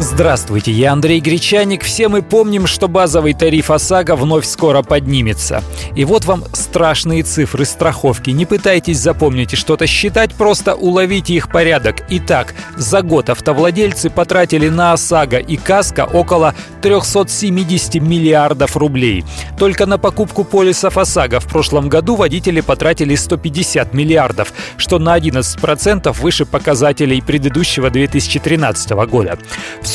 Здравствуйте, я Андрей Гречаник. Все мы помним, что базовый тариф ОСАГО вновь скоро поднимется. И вот вам страшные цифры страховки. Не пытайтесь запомнить и что-то считать, просто уловите их порядок. Итак, за год автовладельцы потратили на ОСАГО и КАСКО около 370 миллиардов рублей. Только на покупку полисов ОСАГО в прошлом году водители потратили 150 миллиардов, что на 11% выше показателей предыдущего 2013 года.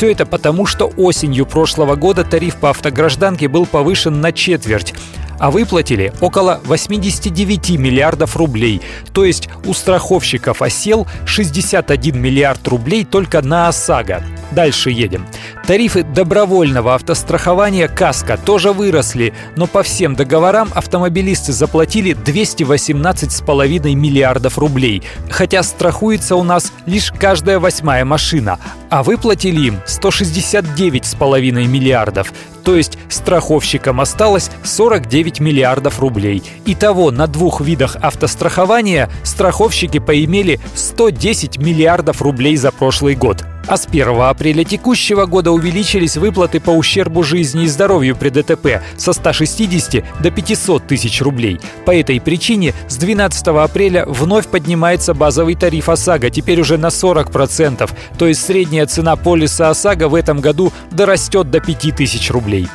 Все это потому, что осенью прошлого года тариф по автогражданке был повышен на четверть а выплатили около 89 миллиардов рублей. То есть у страховщиков осел 61 миллиард рублей только на ОСАГО. Дальше едем. Тарифы добровольного автострахования КАСКО тоже выросли, но по всем договорам автомобилисты заплатили 218,5 миллиардов рублей, хотя страхуется у нас лишь каждая восьмая машина, а выплатили им 169,5 миллиардов. То есть страховщикам осталось 49 миллиардов рублей. Итого на двух видах автострахования страховщики поимели 110 миллиардов рублей за прошлый год. А с 1 апреля текущего года увеличились выплаты по ущербу жизни и здоровью при ДТП со 160 до 500 тысяч рублей. По этой причине с 12 апреля вновь поднимается базовый тариф ОСАГО, теперь уже на 40%, то есть средняя цена полиса ОСАГО в этом году дорастет до 5000 рублей.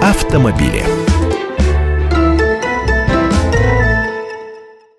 Автомобили.